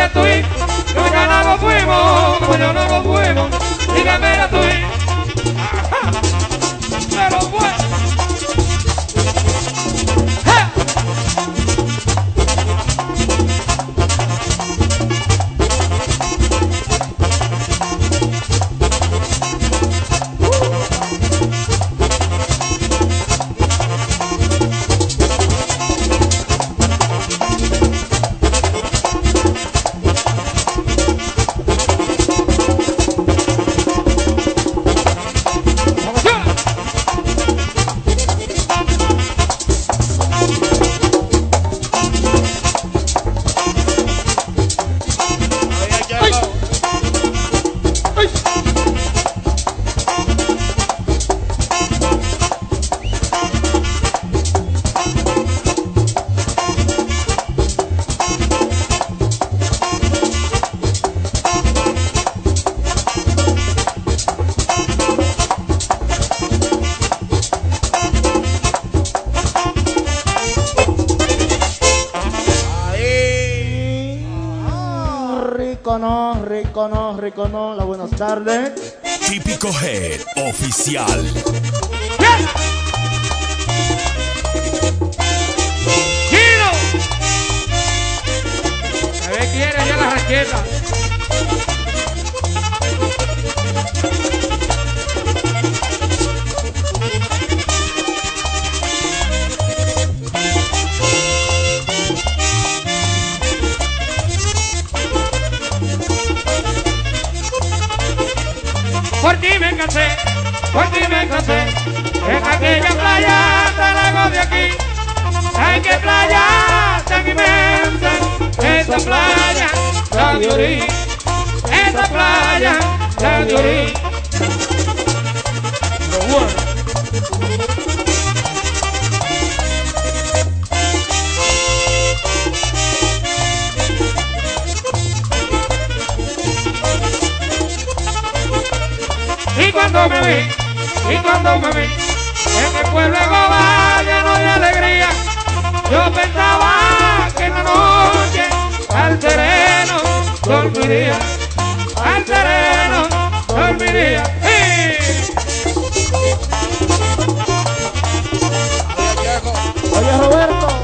Dígame la tuí, los ganados fuimos, como yo no fuimos. Dígame la. tarde né? Por ti me cansé, por ti me cansé. En aquella playa tan lejos de aquí. Ay, qué playa tan inmensa. Esa playa la de Orí. Esa playa la de Orí. Cuando me vi, y cuando me vi, en el pueblo de Goba lleno de alegría, yo pensaba que en la noche al sereno dormiría, al sereno dormiría. ¡Sí! Oye, Roberto.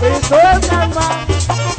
Piso el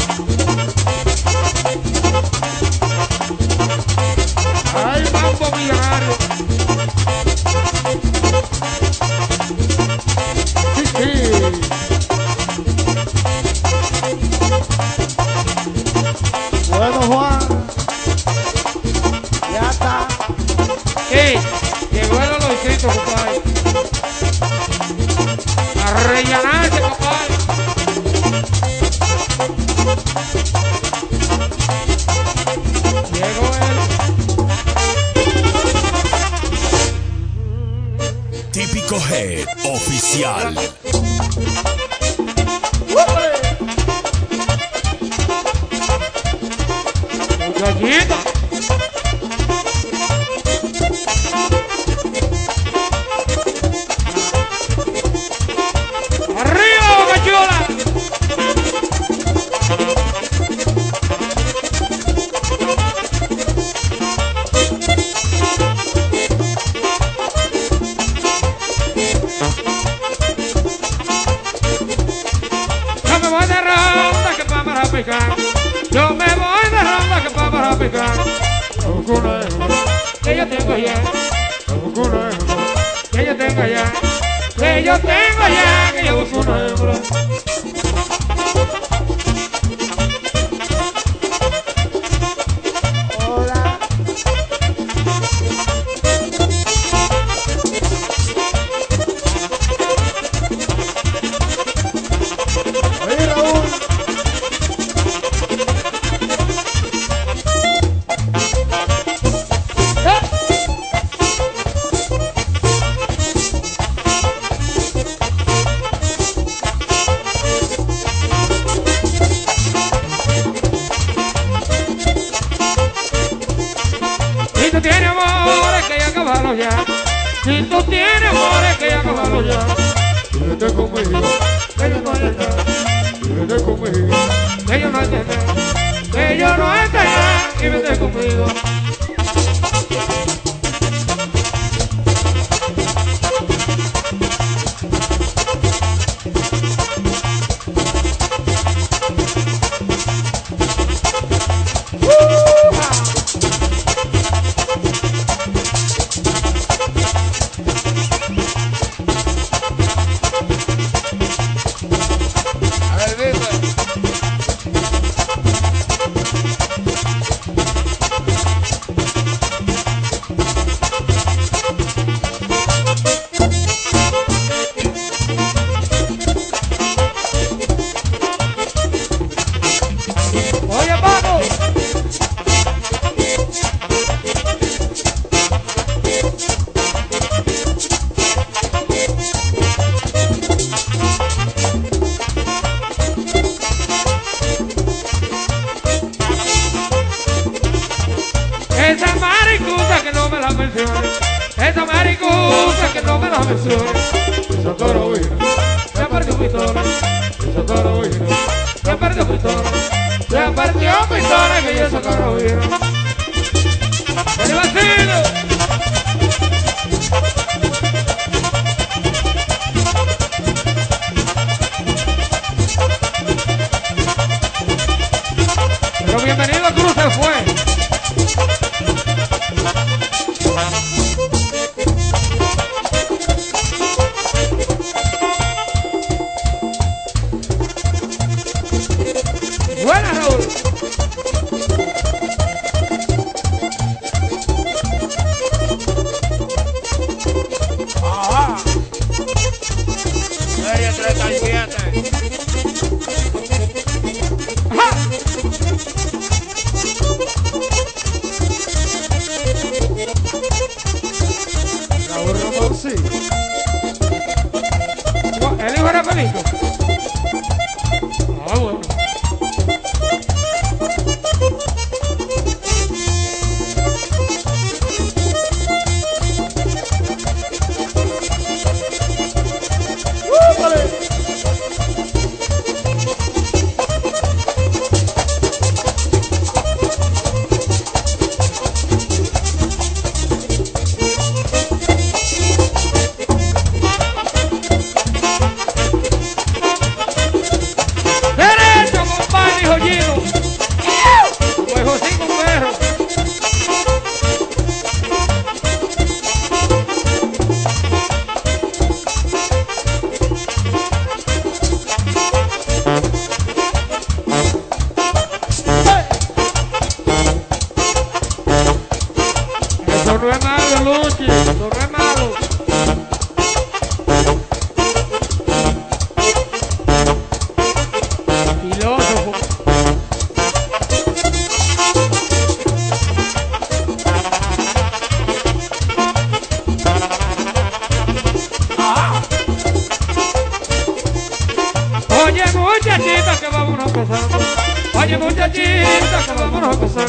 linda que.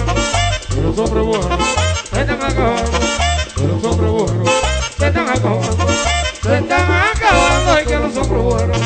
Pero se están acabando. Pero se están acabando. Se están acabando y que los buenos.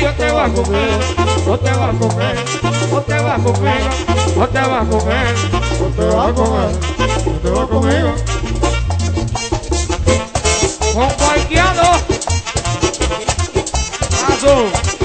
yo te voy a comer, no te vas a comer, no te vas a comer, no te vas a comer, no te vas a comer, no te vas a comer. Con cualquiera. Azul.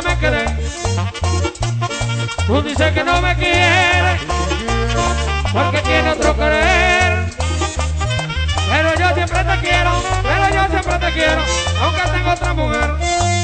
que me querés, tú dices que no me quieres, porque tiene otro querer. Pero yo siempre te quiero, pero yo siempre te quiero, aunque tengo otra mujer.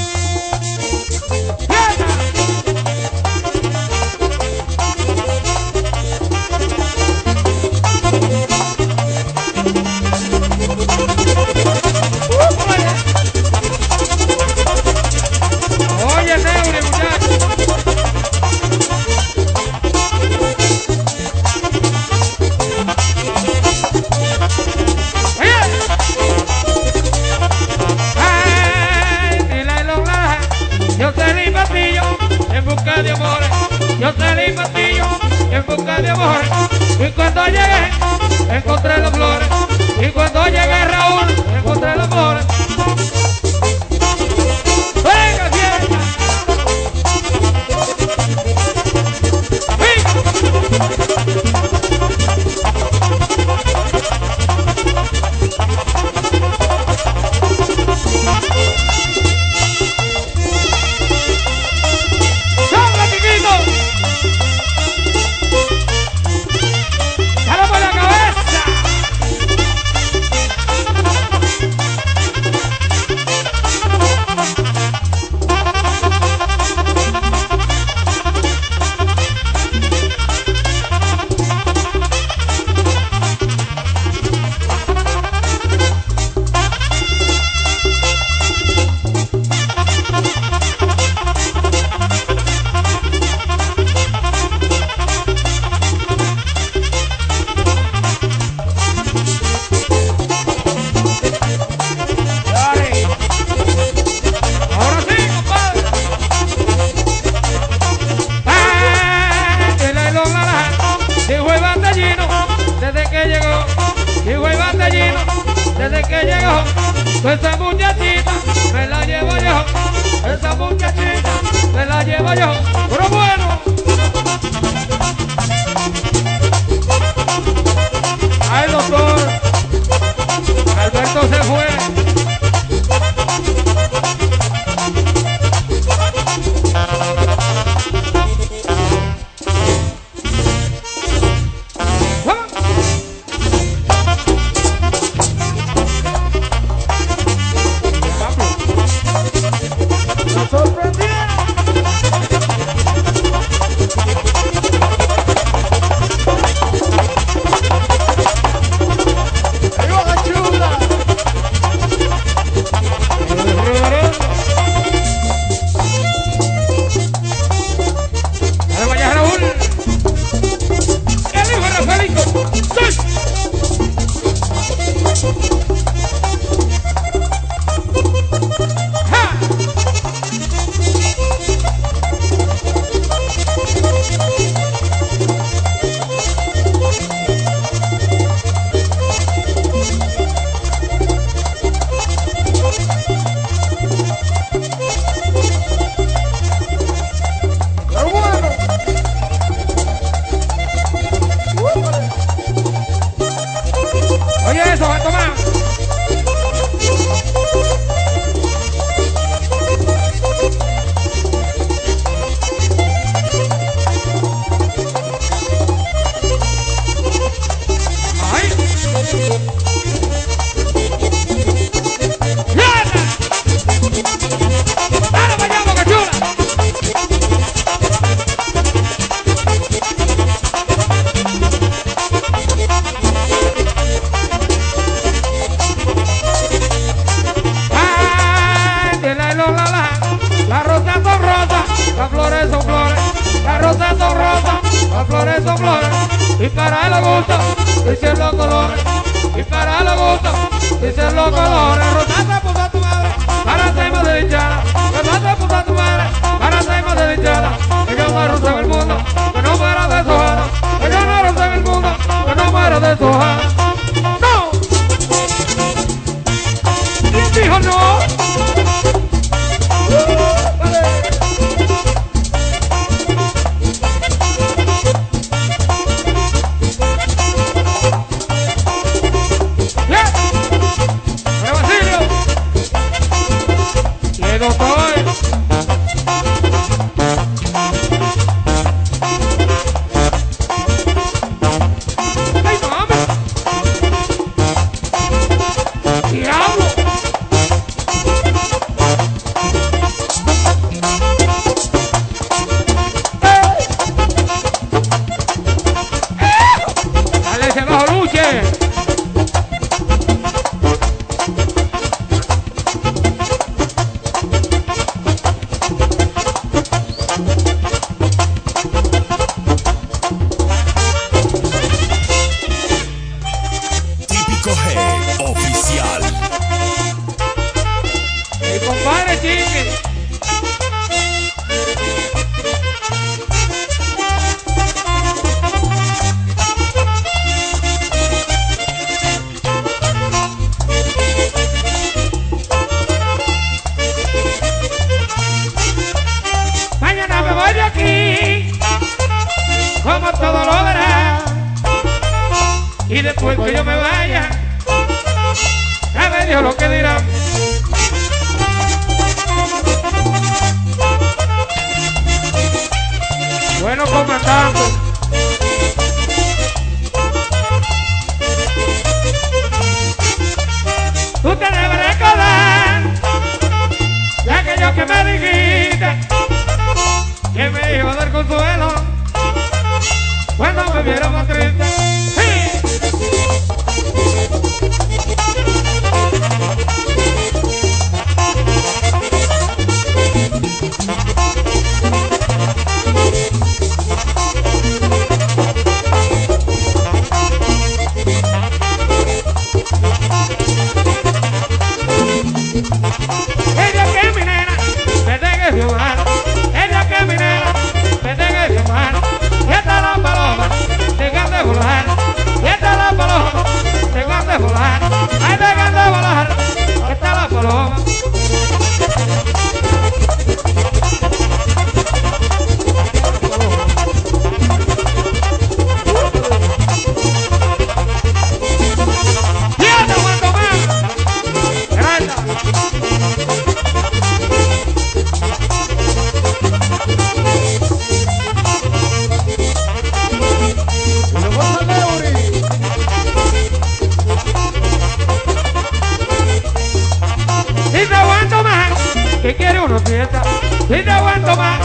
Si quiere uno pieza, si no aguanto más,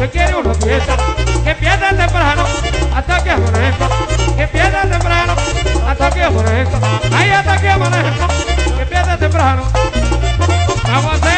si quiere uno pieza, que empieza temprano, hasta que amanezca, que empieza temprano, hasta que amanezca, ahí hasta que amanezca, que empieza temprano. Vamos a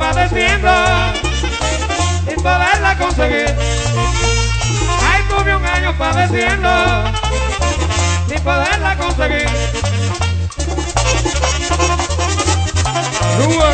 padeciendo sin poderla conseguir. Ay, tuve un año padeciendo sin poderla conseguir. Luego,